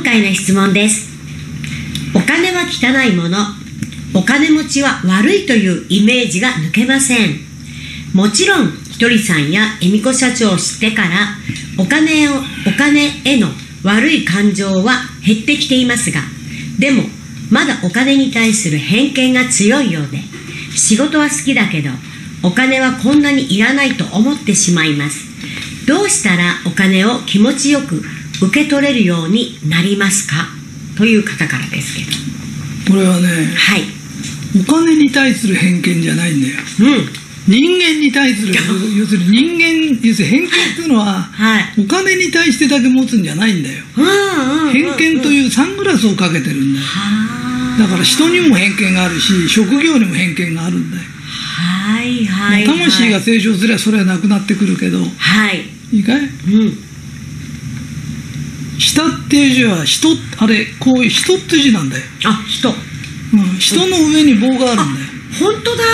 今回の質問です。お金は汚いもの。お金持ちは悪いというイメージが抜けません。もちろんひとりさんや恵美子社長を知ってからお金をお金への悪い感情は減ってきていますがでもまだお金に対する偏見が強いようで仕事は好きだけどお金はこんなにいらないと思ってしまいます。どうしたらお金を気持ちよく受け取れるようになりますか？という方からですけど。これはねはい。お金に対する偏見じゃないんだよ。うん。人間に対する 要するに人間要するに偏見っていうのははい。お金に対してだけ持つんじゃないんだよ。うんうんうん偏見とういうサングラスをかけてるんだよ。はだから人にも偏見があるし職業にも偏見があるんだよ。はいはいはい。魂が成長すればそれはなくなってくるけど。はい。いいかい？うん下っていう字は人あれこういう人って字なんだよ、あ人。うん、人の上に棒があるんだよ。本当だ。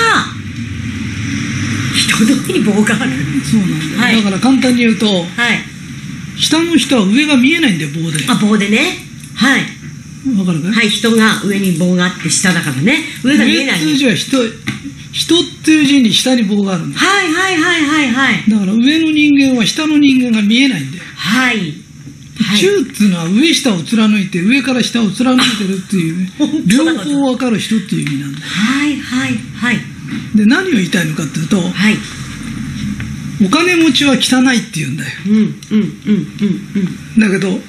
人の上に棒がある。そうなんだよ、はい。だから簡単に言うとはい。下の人は上が見えないんだよ棒で。あ棒でね。はい。わかるかい、はい人が上に棒があって下だからね。上が見えない。上っていう字は人人っていう字に下に棒があるんだよ。はいはいはいはいはい。だから上の人間は下の人間が見えないんだよ、はいはい中っていうのは上下を貫いて上から下を貫いてるっていう 両だ。方わかる人っていう意味なんだ。よはいはいはい。で何を言いたいのかっていうとはい。お金持ちは汚いって言うんだよ。うんうんうんうん。だけど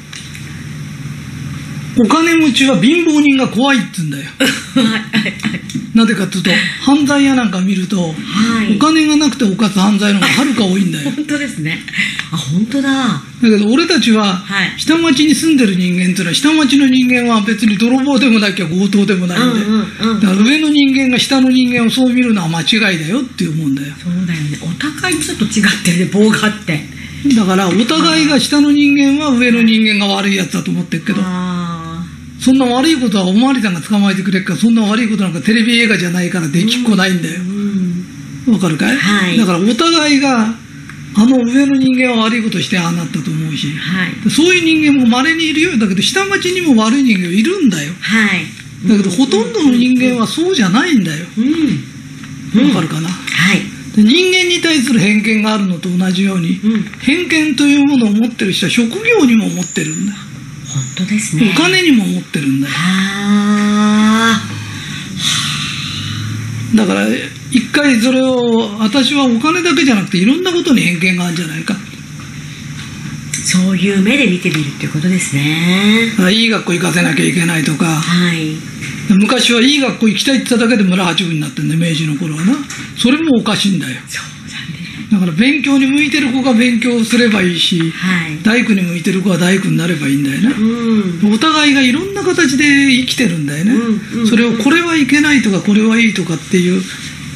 お金持ちは貧乏人が怖いって言うんだよ。うんはいはいはいなぜかっていうと犯罪屋なんか見ると、はい。お金がなくて犯す犯罪の方がはるか多いんだよ。本当ですね。あ本当だ。だけど俺たちははい。下町に住んでる人間っていうのは下町の人間は別に泥棒でもなきゃ強盗でもないんで、だから上の人間が下の人間をそう見るのは間違いだよって思うんだよ。そうだよね。お互いちょっと違ってるね棒があって。だからお互いが下の人間は上の人間が悪いやつだと思ってるけど。あそんな悪いことはおまわりさんが捕まえてくれるからそんな悪いことなんかテレビ映画じゃないからできっこないんだよ。わかるかい、はい。だからお互いがあの上の人間は悪いことしてああなったと思うしはい。そういう人間も稀にいるよ。うだけど下町にも悪い人間いるんだよ。はい。だけどほとんどの人間はそうじゃないんだよ。うん。わかるかな、はい。で人間に対する偏見があるのと同じように、うん。偏見というものを持ってる人は職業にも持ってるんだ。よ本当ですね。お金にも持ってるんだよ。はあ。だから一回それを私はお金だけじゃなくていろんなことに偏見があるんじゃないか。そういう目で見てみるっていうことですね。あいい学校行かせなきゃいけないとか。はい。昔はいい学校行きたいって言っただけで村八分になってんだよ明治の頃はな。それもおかしいんだよ。そうだから勉強に向いてる子が勉強すればいいしはい。大工に向いてる子は大工になればいいんだよね。うん。お互いがいろんな形で生きてるんだよね、うんうんそれをこれはいけないとかこれはいいとかっていう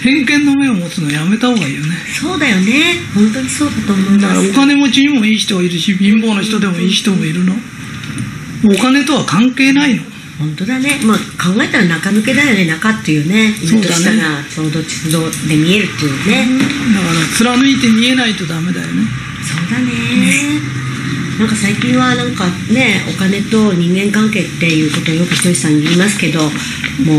偏見の目を持つのやめた方がいいよね。そうだよね。本当にそうだと思いだからます。お金持ちにもいい人がいるし貧乏な人でもいい人もいるの。お金とは関係ないの本当だね。まあ考えたら中抜けだよね。中っていうね。そうだね。上と下がちょうど地図で見えるっていうね、だから貫いて見えないとダメだよね。そうだね。なんか最近はなんかねお金と人間関係っていうことをよくひとりさんに言いますけども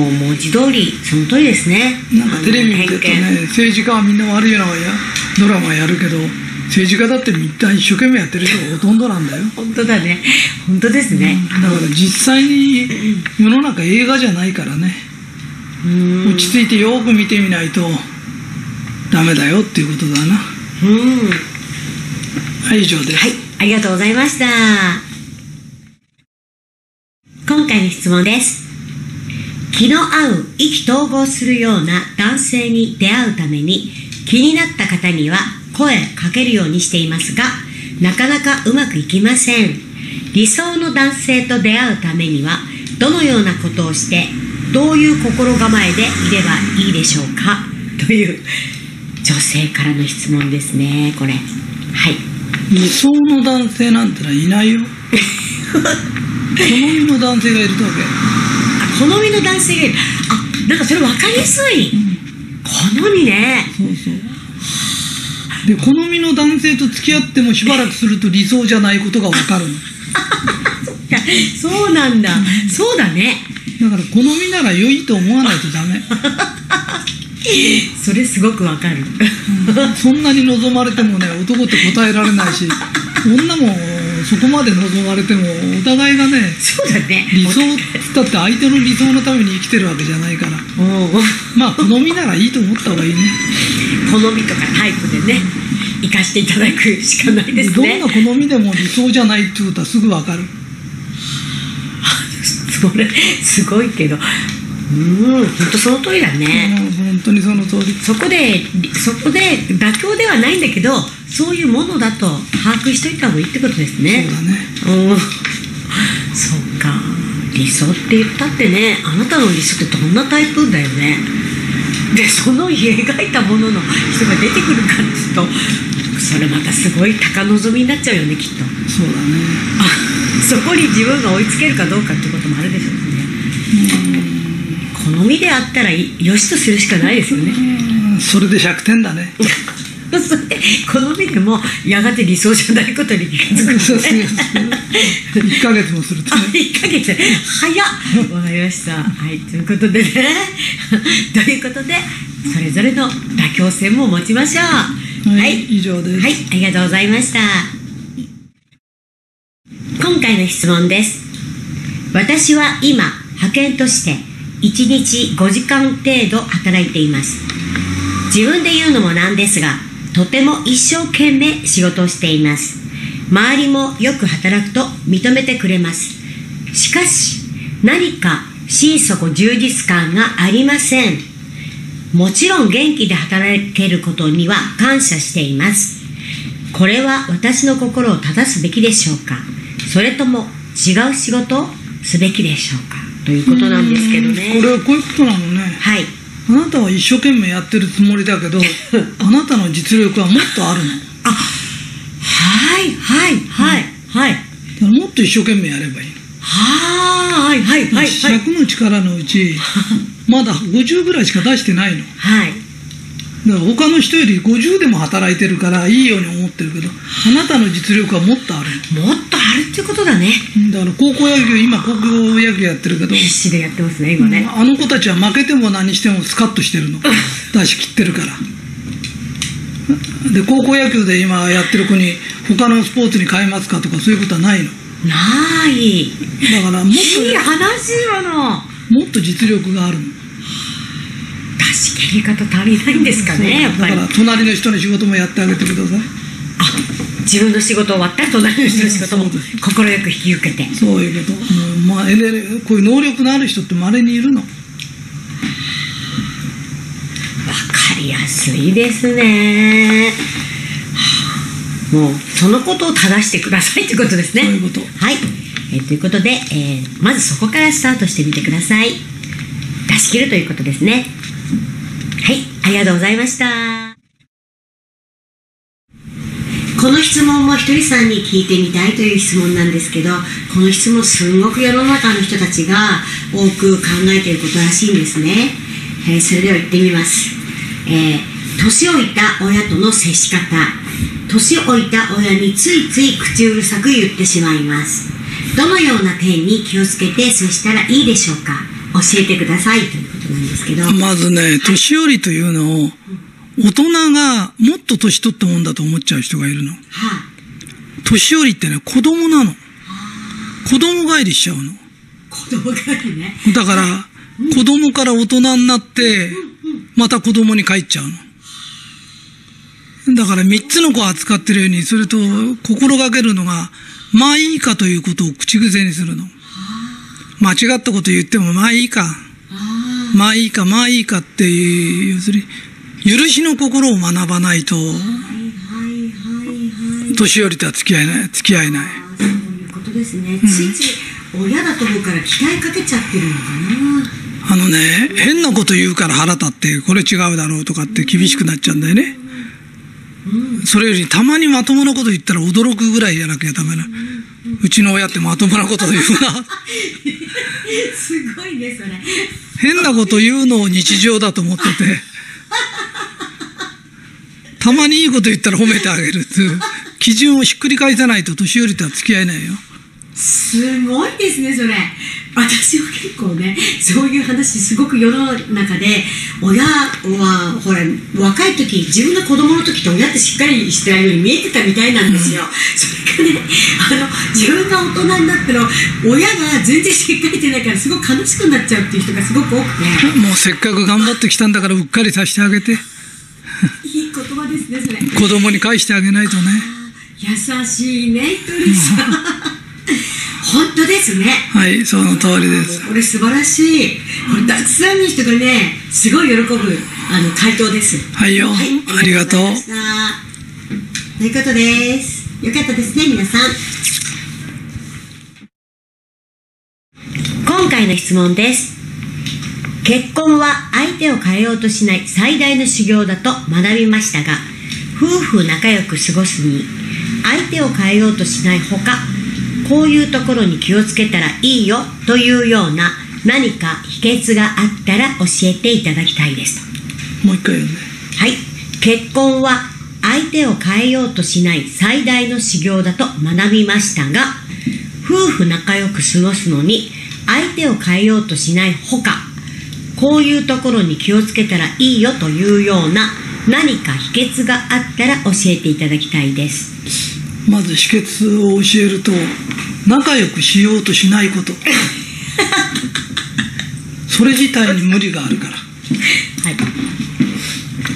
う文字通りその通りですね。なんかテレビ見てるとね政治家はみんな悪いのがやドラマやるけど政治家だってみんな一生懸命やってる人がほとんどなんだよ。見本当だね。本当ですね、だから実際に世の中映画じゃないからね。うん。落ち着いてよく見てみないとダメだよっていうことだな。うん。はい以上です、はい、ありがとうございました。今回の質問です。気の合う意気投合するような男性に出会うために気になった方には声かけるようにしていますが、なかなかうまくいきません。理想の男性と出会うためにはどのようなことをしてどういう心構えでいればいいでしょうか？という女性からの質問ですね、これ。はい。理想の男性なんてのはいないよ。好みの男性がいるだあ好みの男性がいる。あなんかそれ分かりやすい、好みね。けそうそうで好みの男性と付き合ってもしばらくすると理想じゃないことが分かるの。そうなんだ、そうだね。だから好みなら良いと思わないとダメ。それすごくわかる。そんなに望まれてもね男って答えられないし女もそこまで望まれてもお互いがねそうだね。理想っつって相手の理想のために生きてるわけじゃないから。まあ好みならいいと思った方がいいね。好みとかタイプでね生かしていただくしかないですどんねな好みでも理想じゃないってことはすぐ分かる。それすごいけど。うん本当その通りだね、本当にその通り。そこでそこで妥協ではないんだけどそういうものだと把握しといた方がいいってことですね。そうだね。うん。そっか。理想って言ったってねあなたの理想ってどんなタイプだよね。でその描いたものの人が出てくるかっていうとそれまたすごい高望みになっちゃうよねきっと。そうだね。あそこに自分が追いつけるかどうかってこともあるでしょうね好みであったらよしとするしかないですよね。うん。それで100点だね それで好みでもやがて理想じゃないことに気が付く そうそうんですね。1ヶ月。もするとあね1ヶ月。早っわかりました。はい。ということで。ね ということでそれぞれの妥協線も持ちましょう。はい。以上です。はい。ありがとうございました。今回の質問です。私は今派遣として1日5時間程度働いています。自分で言うのもなんですがとても一生懸命仕事をしています。周りもよく働くと認めてくれます。しかし何か心底充実感がありません。もちろん元気で働けることには感謝しています。これは私の心を正すべきでしょうか？それとも違う仕事をすべきでしょうか？ということなんですけどね。これはこういうことなのね。はいあなたは一生懸命やってるつもりだけど あなたの実力はもっとあるの。だあはいはいはいはい。からもっと一生懸命やればいい。のはいはいはいはい。100の力のうち まだ50ぐらいしか出してないの。はいだから他の人より50でも働いてるからいいように思ってるけどあなたの実力はもっとある。もっとあるってことだね。だから高校野球今高校野球やってるけど必死でやってますね今ね。あの子たちは負けても何してもスカッとしてるの。出し切ってるから。で高校野球で今やってる子に他のスポーツに変えますかとかそういうことはないの。ない。だからもっいい話よの。ともっと実力があるの。出し切り方足りないんですかねやっぱり。だから隣の人の仕事もやってあげてください。あ自分の仕事終わったら隣の人の仕事も快く引き受けて。そういうこと。もう、まあ、こういう能力のある人って稀にいるの？わかりやすいですね。はあ。もうそのことを正してくださいということですね。そういうこと。はい、えーということで、えーまずそこからスタートしてみてください。出し切るということですね。はいありがとうございました。この質問もひとりさんに聞いてみたいという質問なんですけどこの質問すごく世の中の人たちが多く考えていることらしいんですね、えーそれでは言ってみます、えー年老いた親との接し方。年老いた親についつい口うるさく言ってしまいます。どのような点に気をつけて接したらいいでしょうか？教えてくださいということなんですけど。まずね年寄りというのを大人がもっと年取ったもんだと思っちゃう人がいるの。は年寄りってね子供なの。子供帰りしちゃうの。あ、子供がね。だから、子供から大人になって、また子供に帰っちゃうの。だから三つの子を扱ってるように、それと心がけるのが、まあいいかということを口癖にするの。間違ったこと言っても、まあいいか。あまあいいか、まあいいかっていう、要するに、許しの心を学ばないと、年寄りとは付き合えない、付き合えない。あそういうことですね、ついつい親だと思うから期待かけちゃってるのかなあのね、変なこと言うから腹立って、これ違うだろうとかって厳しくなっちゃうんだよね。それよりたまにまともなこと言ったら驚くぐらいやなきゃダメな。うちの親ってまともなこと言うな。すごいねそれ変なこと言うのを日常だと思ってて。たまにいいこと言ったら褒めてあげるっていう基準をひっくり返さないと年寄りとは付き合えないよ。すごいですねそれ 私は結構ねそういう話すごく世の中で親はほら若い時自分が子供の時って親ってしっかりしてるように見えてたみたいなんですよ、それがねあの自分が大人になったら親が全然しっかりしてないからすごく悲しくなっちゃうっていう人がすごく多くて。もうせっかく頑張ってきたんだからうっかりさせてあげて。いい言葉ですねそれ。子供に返してあげないとね。優しいねひとりさん本当ですね。はいその通りです。これ素晴らしい。これたくさんの人がねすごい喜ぶあの回答です。はいよ。ありがとう。ということですよかったですね皆さん。今回の質問です。結婚は相手を変えようとしない最大の修行だと学びましたが夫婦仲良く過ごすに相手を変えようとしないほかこういうところに気をつけたらいいよというような何か秘訣があったら教えていただきたいですともう一回読んではい。結婚は相手を変えようとしない最大の修行だと学びましたが、夫婦仲良く過ごすのに相手を変えようとしないほか、こういうところに気をつけたらいいよというような何か秘訣があったら教えていただきたいです。まず秘訣を教えると仲良くしようとしないこと それ自体に無理があるから、はい。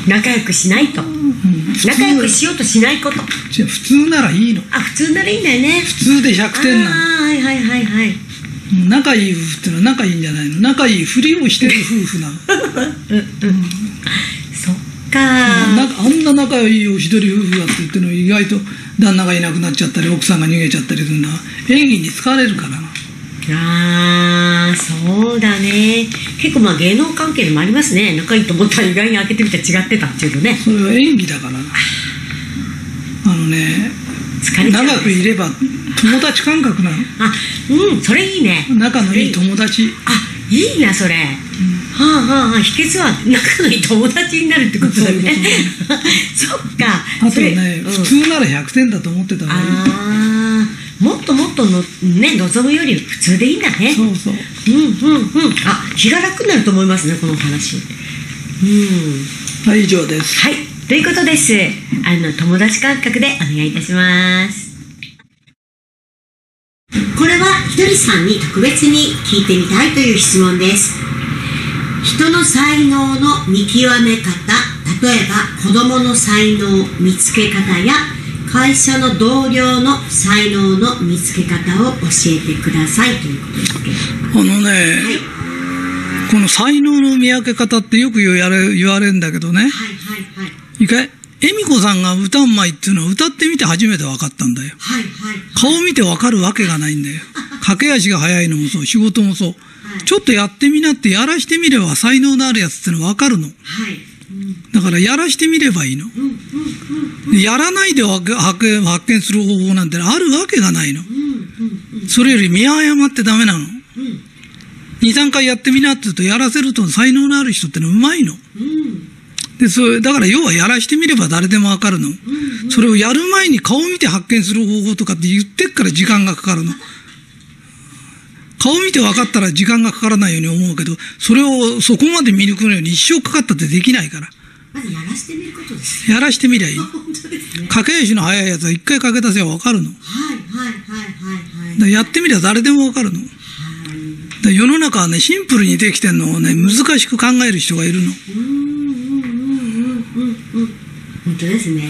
仲良くしないと。うん、仲良くしようとしないこと。じゃあ普通ならいいのあ、普通ならいいんだよね。普通で100点なのはいはいはいはい。うん仲いい夫婦ってのは仲いいんじゃないの？仲いいふりをしてる夫婦なのそっ か。なんかあんな仲いいおしどり夫婦だって言ってるの意外と旦那がいなくなっちゃったり奥さんが逃げちゃったりするのは演技に疲れるからな。あーそうだね。結構まあ芸能関係でもありますね。仲いいと思ったら意外に開けてみたら違ってたっていうのね。それは演技だからな。あのね長くいれば友達感覚なの。あうんそれいいね。仲のいい友達。あいいなそれ、はあはあはあ秘訣は仲のいい友達になるってことだね。そっか。あとそれね、うん。普通なら100点だと思ってた方がいいあー。もっともっとのね望むより普通でいいんだね。そうそう。うんうんうん。あ気が楽になると思いますねこのお話。うん。はい以上です。はい、ということです。あの、友達感覚でお願いいたします。これはひとりさんに特別に聞いてみたいという質問です。人の才能の見極め方、例えば子供の才能見つけ方や会社の同僚の才能の見つけ方を教えてくださいということですけど。あのね、はい、この才能の見分け方ってよく言われ言われるんだけどねはい、はい、はい。いいかい恵美子さんが歌うまいっていうのは歌ってみて初めて分かったんだよはい、はい。顔見て分かるわけがないんだよ駆け足が速いのもそう仕事もそう、はい。ちょっとやってみなってやらしてみれば才能のあるやつってのは分かるの？はい。うんだからやらしてみればいいの。うんうんうんやらないで発見発見する方法なんてあるわけがないの。それより見誤ってダメなの。うん。2、3回やってみなって言うとやらせると才能のある人ってのはうまいの。うん。でそれだから要はやらしてみれば誰でもわかるの、それをやる前に顔見て発見する方法とかって言ってっから時間がかかるの顔見て分かったら時間がかからないように思うけどそれをそこまで見抜くのに一生かかったってできないからまずやらしてみることです。やらしてみりゃいい 本当ですね。駆け足の速いやつは一回かけ出せば分かるのはいはいはいはいはい。らやってみりゃ誰でも分かるのだから世の中はねシンプルにできてんのをね難しく考える人がいるのうんうんうんうんうんうん。本当ですね。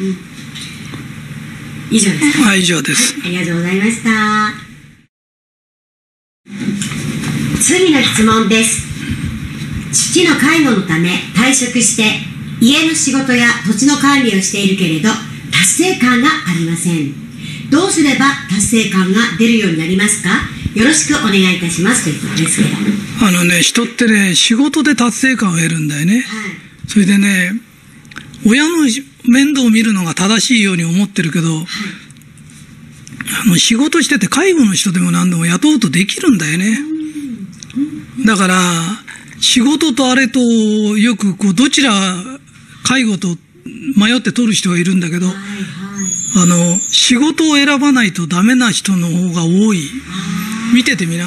うん。以上ですか。はい以上ですありがとうございました。次の質問です。父の介護のため退職して家の仕事や土地の管理をしているけれど達成感がありません。どうすれば達成感が出るようになりますか？よろしくお願いいたしますということですけど。はあのね人ってね仕事で達成感を得るんだよねい。それでね、親の面倒を見るのが正しいように思ってるけど、あの仕事してて介護の人でも何でも雇うとできるんだよね。だから、仕事とあれとよくこうどちら介護と迷って取る人がいるんだけど、はいはいあの、仕事を選ばないとダメな人の方が多い。見ててみな。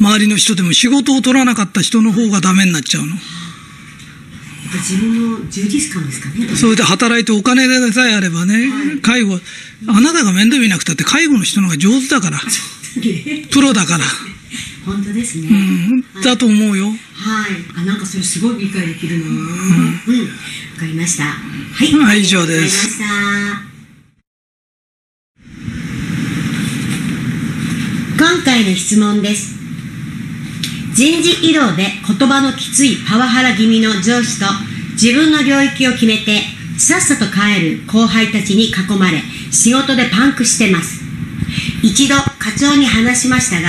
周りの人でも仕事を取らなかった人の方がダメになっちゃうの。自分の充実感ですかねそれで働いてお金さえあればね、介護、あなたが面倒見なくたって介護の人の方が上手だから。プロだから。本当ですね、うん、だと思うよ。はい。あなんかそれすごい理解できるな。うん、わかりました。はい、はい以上です。今回の質問です。人事異動で言葉のきついパワハラ気味の上司と自分の領域を決めてさっさと帰る後輩たちに囲まれ仕事でパンクしてます。一度課長に話しましたが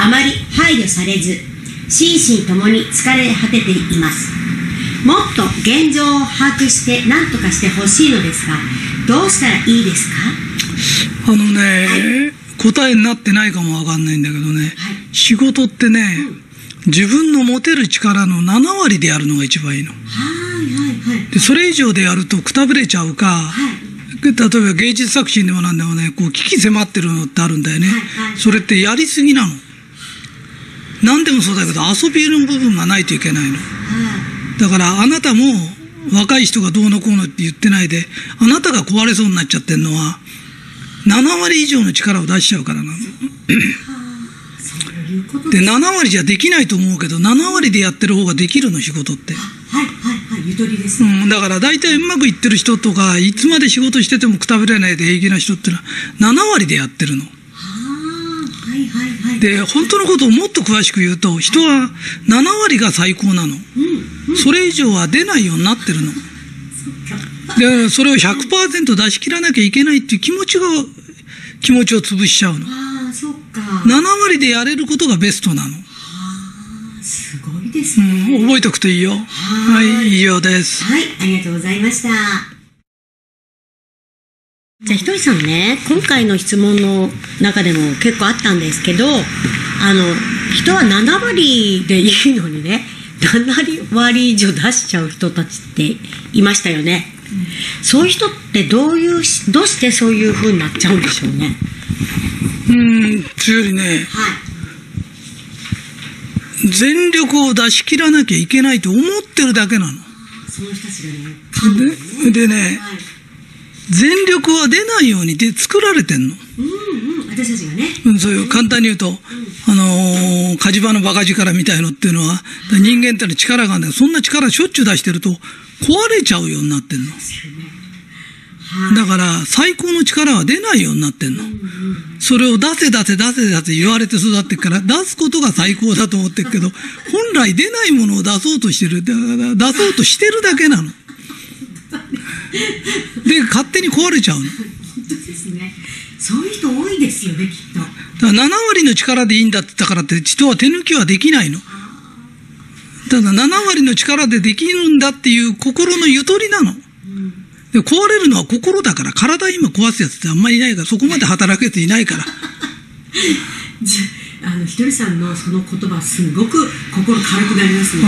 あまり配慮されず心身ともに疲れ果てています。もっと現状を把握して何とかしてほしいのですがどうしたらいいですか？あのね、答えになってないかもわかんないんだけどね、はい。仕事ってね、自分の持てる力の7割でやるのが一番いいの。はいはいはい。で、それ以上でやるとくたぶれちゃうか、はい。例えば芸術作品でもなんでもね、こう、危機迫ってるのってあるんだよね。はいはい。それってやりすぎなの。何でもそうだけど、遊びの部分がないといけないの。はだから、あなたも、若い人がどうのこうのって言ってないで、あなたが壊れそうになっちゃってるのは、7割以上の力を出しちゃうからなの。で、です7割じゃできないと思うけど、7割でやってる方ができるの、仕事って。はいはいはいゆとりですうね、ん、だから大体うまくいってる人とか、いつまで仕事しててもくたびれないで平気な人ってのは、7割でやってるの。で、本当のことをもっと詳しく言うと、人は7割が最高なの。うんそれ以上は出ないようになってるの。で、それを100%出し切らなきゃいけないっていう気持ちが、気持ちを潰しちゃうの。ああそっか7割でやれることがベストなの。すごいですうね、ん、覚えておくといいよ。はい、以上です。はい、ありがとうございました。じゃあ、ひとりさんね、今回の質問の中でも結構あったんですけど、あの、人は7割でいいのにね、7割以上出しちゃう人たちっていましたよね。そういう人ってどういうし、どうしてそういう風になっちゃうんでしょうね。うん、つよりね、はい。全力を出し切らなきゃいけないと思ってるだけなの。その人たちがね、でね、はい。全力は出ないようにで作られてんの。うんうん、私たちがね。うんそういう簡単に言うと、あのー火事場のバカ力みたいのっていうのは、人間ってのは力があるんだけど、そんな力しょっちゅう出してると、壊れちゃうようになってんの。はい。だから、最高の力は出ないようになってんの。それを出せ出せ出せ出せ言われて育ってっから、出すことが最高だと思ってるけど、本来出ないものを出そうとしてる。だから出そうとしてるだけなの。で、勝手に壊れちゃうの。本当ですね。そういう人多いですよね、きっと。だから7割の力でいいんだって言ったからって人は手抜きはできないの。ただ7割の力でできるんだっていう心のゆとりなの。で壊れるのは心だから、体今壊すやつってあんまりいないから、そこまで働くやついないから。じあのひとりさんのその言葉すごく心軽くなりますね。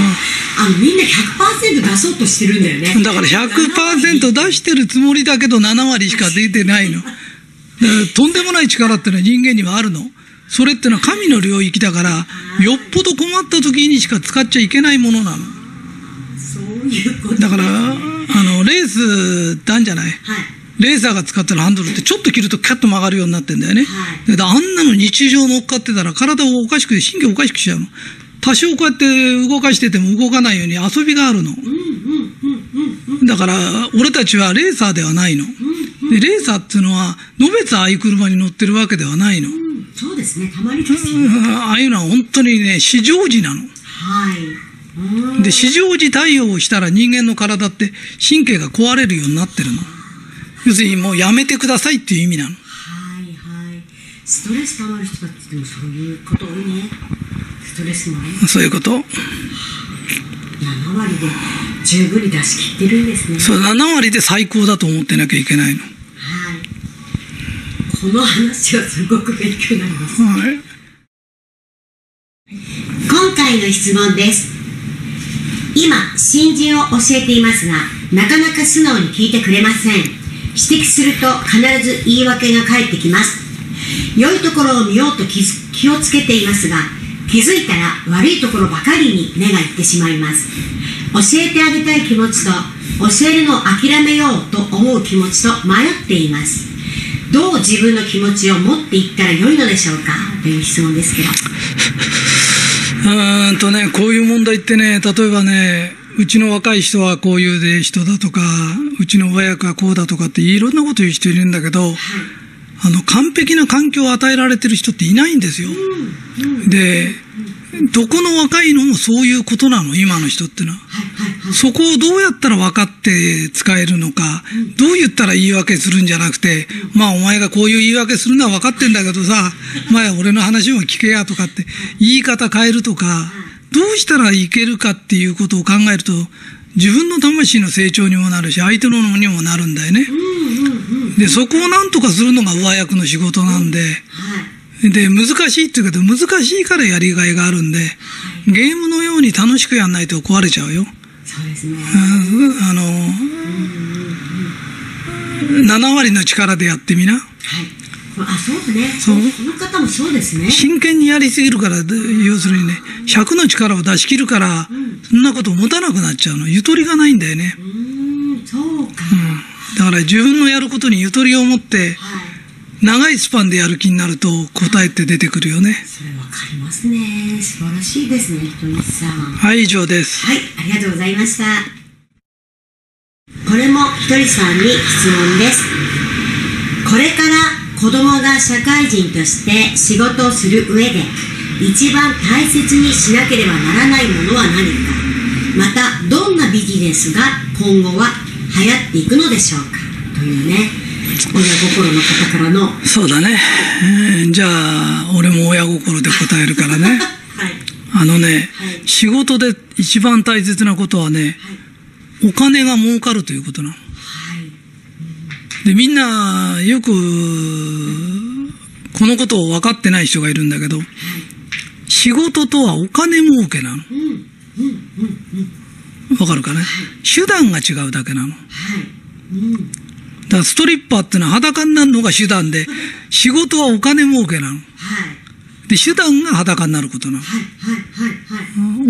あのみんな100%出そうとしてるんだよね。だから100%出してるつもりだけど7割しか出てないの。とんでもない力ってのは人間にはあるの。それってのは神の領域だから、よっぽど困った時にしか使っちゃいけないものなの。そういうこと。だから、あの、レースってあるんじゃないはい。レーサーが使ってるハンドルってちょっと切るとキャッと曲がるようになってんだよね。あんなの日常乗っかってたら体をおかしく、神経おかしくしちゃうの。多少こうやって動かしてても動かないように遊びがあるの。だから、俺たちはレーサーではないの。で、レーサーっていうのは、のべつああいう車に乗ってるわけではないの。うん。そうですね、たまにですよ。うんああいうのは本当にね、市常時なの。はい。うんで、市常時対応をしたら人間の体って神経が壊れるようになってるの。要するにもうやめてくださいっていう意味なの。はいはい。ストレス溜まる人たちでもそういうこと多いね。ストレスもね、そういうこと？7割で十分に出し切ってるんですね。そう、7割で最高だと思ってなきゃいけないの。はい。この話はすごく勉強になります。はい。今回の質問です。今、新人を教えていますが、なかなか素直に聞いてくれません指摘すると必ず言い訳が返ってきます。良いところを見ようと気をつけていますが気づいたら悪いところばかりに目がいってしまいます。教えてあげたい気持ちと教えるのを諦めようと思う気持ちと迷っています。どう自分の気持ちを持っていったら良いのでしょうか？という質問ですけど。うーんとね、こういう問題ってね、例えばね、うちの若い人はこういうで人だとか、うちの親役はこうだとかっていろんなこと言う人いるんだけど、あの、完璧な環境を与えられてる人っていないんですよ。で、どこの若いのもそういうことなの、今の人ってのは。そこをどうやったら分かって使えるのか、どう言ったら言い訳するんじゃなくて、まあお前がこういう言い訳するのは分かってんだけどさ、前俺の話も聞けやとかって言い方変えるとか、どうしたらいけるかっていうことを考えると、自分の魂の成長にもなるし、相手のにもなるんだよね。で、そこをなんとかするのが上役の仕事なんで、で、難しいって言うけど、難しいからやりがいがあるんで、ゲームのように楽しくやんないと壊れちゃうよ。そうですねあの、7割の力でやってみな。はいあそうだねその方もそうですね真剣にやりすぎるから、で要するにね、100の力を出し切るから、そんなこと持たなくなっちゃうの。ゆとりがないんだよね。うーんそうか、うん。だから自分のやることにゆとりを持って、はい長いスパンでやる気になると答えって出てくるよね。それわかりますね素晴らしいですねひとみさんはい、以上です。はい、ありがとうございました。これもひとりさんに質問です。これから子供が社会人として仕事をする上で一番大切にしなければならないものは何かまたどんなビジネスが今後は流行っていくのでしょうかというね親心の方からのはそうだね。えーじゃあ、俺も親心で答えるからね。いあのね、はい仕事で一番大切なことはね、お金が儲かるということなの。で、みんな、よく、このことを分かってない人がいるんだけど、仕事とはお金儲けなの。わかるかね？手段が違うだけなの。だからストリッパーってのは裸になるのが手段で、仕事はお金儲けなの。で、手段が裸になることなの。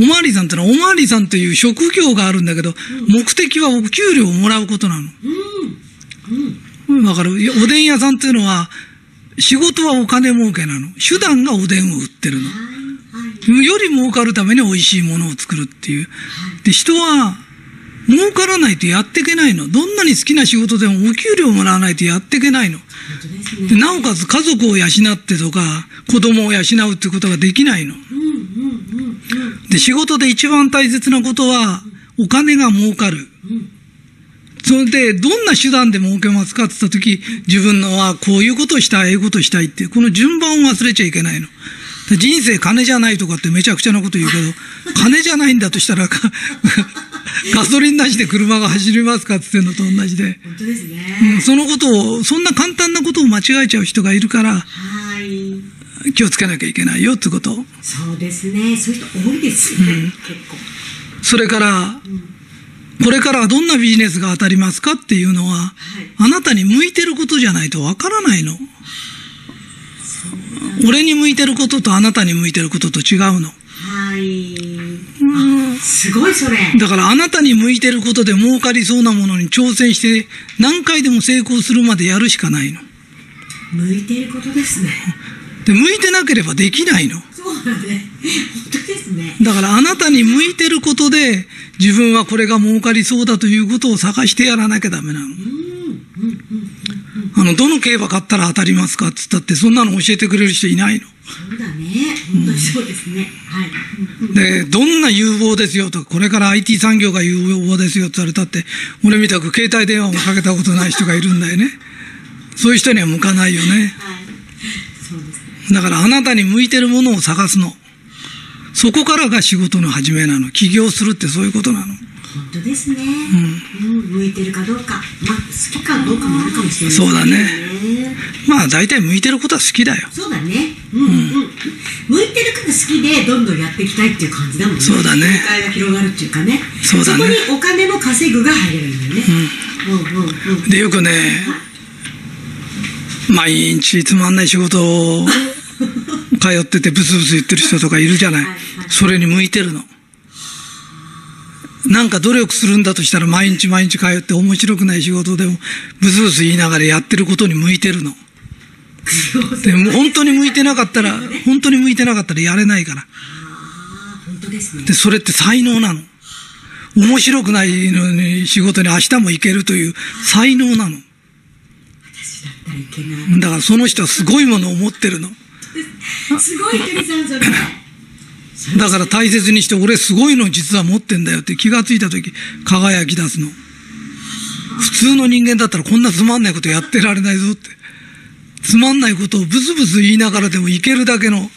おまわりさんってのは、おまわりさんという職業があるんだけど、目的はお給料をもらうことなの。わかるおでん屋さんっていうのは、仕事はお金儲けなの。手段がおでんを売ってるの。より儲かるために美味しいものを作るっていう。で、人は、儲からないとやっていけないの。どんなに好きな仕事でもお給料もらわないとやっていけないの。でなおかつ家族を養ってとか、子供を養うっていうことができないの。で、仕事で一番大切なことは、お金が儲かる。それで、どんな手段で儲けますかって言ったとき、自分のはこういうことをしたい、ああいうことをしたいって、この順番を忘れちゃいけないの。で人生金じゃないとかってめちゃくちゃなこと言うけど、金じゃないんだとしたら、か ガソリンなしで車が走りますかって言ってんのと同じで、本当ですねうん、そのことを、そんな簡単なことを間違えちゃう人がいるから、はい気をつけなきゃいけないよってこと。そうですねそういう人多いですね、結構それから、これからはどんなビジネスが当たりますかっていうのは、あなたに向いてることじゃないとわからないの。俺に向いてることとあなたに向いてることと違うの。はいあすごいそれだからあなたに向いてることで儲かりそうなものに挑戦して何回でも成功するまでやるしかないの。向いていることですねで、向いてなければできないの。そうだね本当ですねだからあなたに向いてることで自分はこれが儲かりそうだということを探してやらなきゃダメなの。あの、どの競馬買ったら当たりますかって言ったって、そんなの教えてくれる人いないの。そうだね本当にそうですね、はいで、どんな有望ですよとか、これから IT 産業が有望ですよって言われたって、俺みたく携帯電話もかけたことない人がいるんだよね。そういう人には向かないよね。はいそうですねだからあなたに向いてるものを探すの。そこからが仕事の始めなの。起業するってそういうことなの。は本当ですね、うん。向いてるかどうか、まあ、好きかどうかもあるかもしれないそうだね。まあ大体向いてることは好きだよ。そうだね。うん。うん、向いてるから好きでどんどんやっていきたいっていう感じだもんね。そうだね。世界が広がるっていうかね。そうだね。こにお金も稼ぐが入れるんだよね、うん、うんうんうん。でよくね毎日つまんない仕事を 通っててブツブツ言ってる人とかいるじゃない。それに向いてるの。なんか努力するんだとしたら毎日毎日通って面白くない仕事でもブツブツ言いながらやってることに向いてるの。でも本当に向いてなかったら本当に向いてなかったらやれないから。でそれって才能なの。面白くないのに仕事に明日も行けるという才能なの。だからその人はすごいものを持ってるの。すごい鳥さんそれだから大切にして、俺すごいの実は持ってんだよって気がついた時、輝き出すの。普通の人間だったらこんなつまんないことやってられないぞって。つまんないことをブツブツ言いながらでもいけるだけの。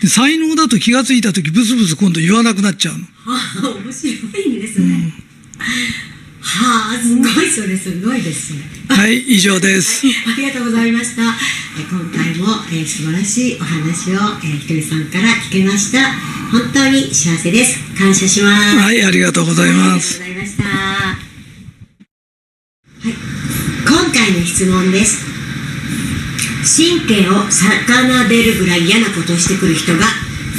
で才能だと気がついた時、ブツブツ今度言わなくなっちゃうの。ああ面白いんですね、はあすごいそれすごいですはい、以上です。ありがとうございました。え今回も、えー素晴らしいお話を、えーひとりさんから聞けました。本当に幸せです。感謝します。はい、ありがとうございます。ありがとうございました。はい。今回の質問です。神経を逆べるぐらい嫌なことをしてくる人が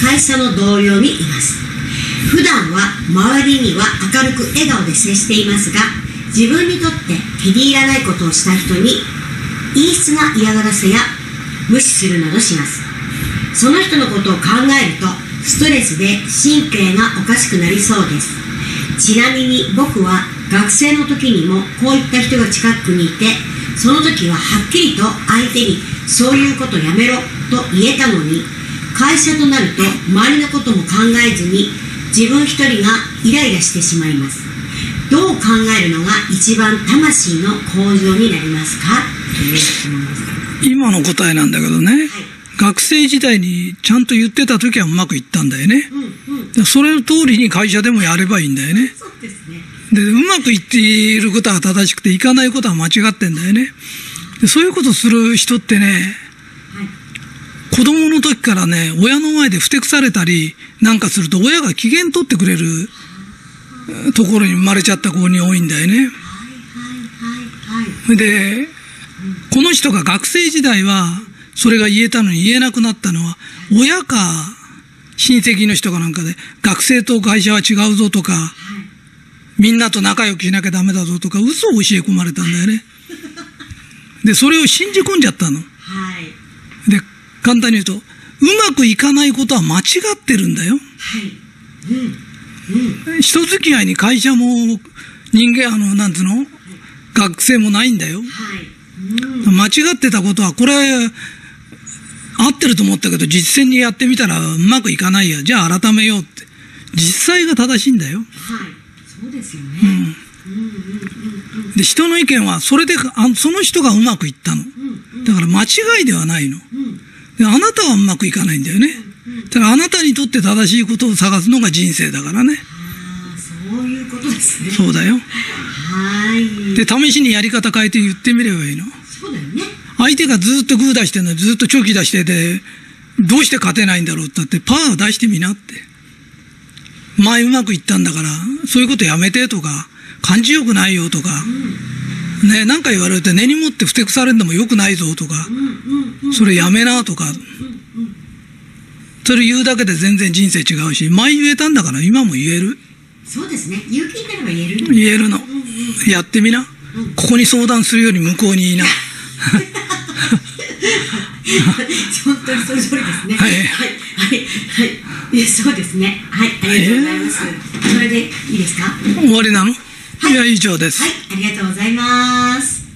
会社の同僚にいます。普段は周りには明るく笑顔で接していますが、自分にとって気に入らないことをした人に陰湿な嫌がらせや無視するなどします。その人のことを考えるとストレスで神経がおかしくなりそうですちなみに僕は学生の時にもこういった人が近くにいてその時ははっきりと相手にそういうことやめろと言えたのに会社となると周りのことも考えずに自分一人がイライラしてしまいますどう考えるのが一番魂の向上になりますか？という質問です今の答えなんだけどね、学生時代にちゃんと言ってた時はうまくいったんだよね。うんうんでそれの通りに会社でもやればいいんだよね。そうですねで、うまくいっていることは正しくて、いかないことは間違ってんだよね。でそういうことする人ってね、はい子供の時からね、親の前でふてくされたりなんかすると、親が機嫌取ってくれるえーところに生まれちゃった子に多いんだよね。で、この人が学生時代は、それが言えたのに言えなくなったのは、親か、親戚の人かなんかで、学生と会社は違うぞとか、みんなと仲良くしなきゃダメだぞとか、嘘を教え込まれたんだよね。で、それを信じ込んじゃったの。はいで、簡単に言うと、うまくいかないことは間違ってるんだよ。はいうんうん人付き合いに会社も人間、あの、なんつうの？学生もないんだよ。間違ってたことは、これ、合ってると思ったけど、実践にやってみたらうまくいかないや。じゃあ改めようって。実際が正しいんだよ。はいそうですよねうん。で、人の意見は、それで、あその人がうまくいったの。うんだから間違いではないの。うんであなたはうまくいかないんだよね。だからあなたにとって正しいことを探すのが人生だからね。そういうことですね。そうだよ。はい。で、試しにやり方変えて言ってみればいいの。そうだよね。相手がずっとグー出してんのにずっとチョキ出してて、どうして勝てないんだろうって言って、パー出してみなって。前うまくいったんだから、そういうことやめてとか、感じよくないよとか、ね、なんか言われて根に持ってふてくされるのもよくないぞとか、うんうんうん。それやめなとか、それ言うだけで全然人生違うし、前言えたんだから今も言える？そうですね勇気になれば言える言えるの。やってみな。ここに相談するより向こうにいいな。本当にその通りですね。はいはい、はい、はい。そうですね。はい、ありがとうございます。それでいいですか？は終わりなの、はいいや、以上です。い、ありがとうございます。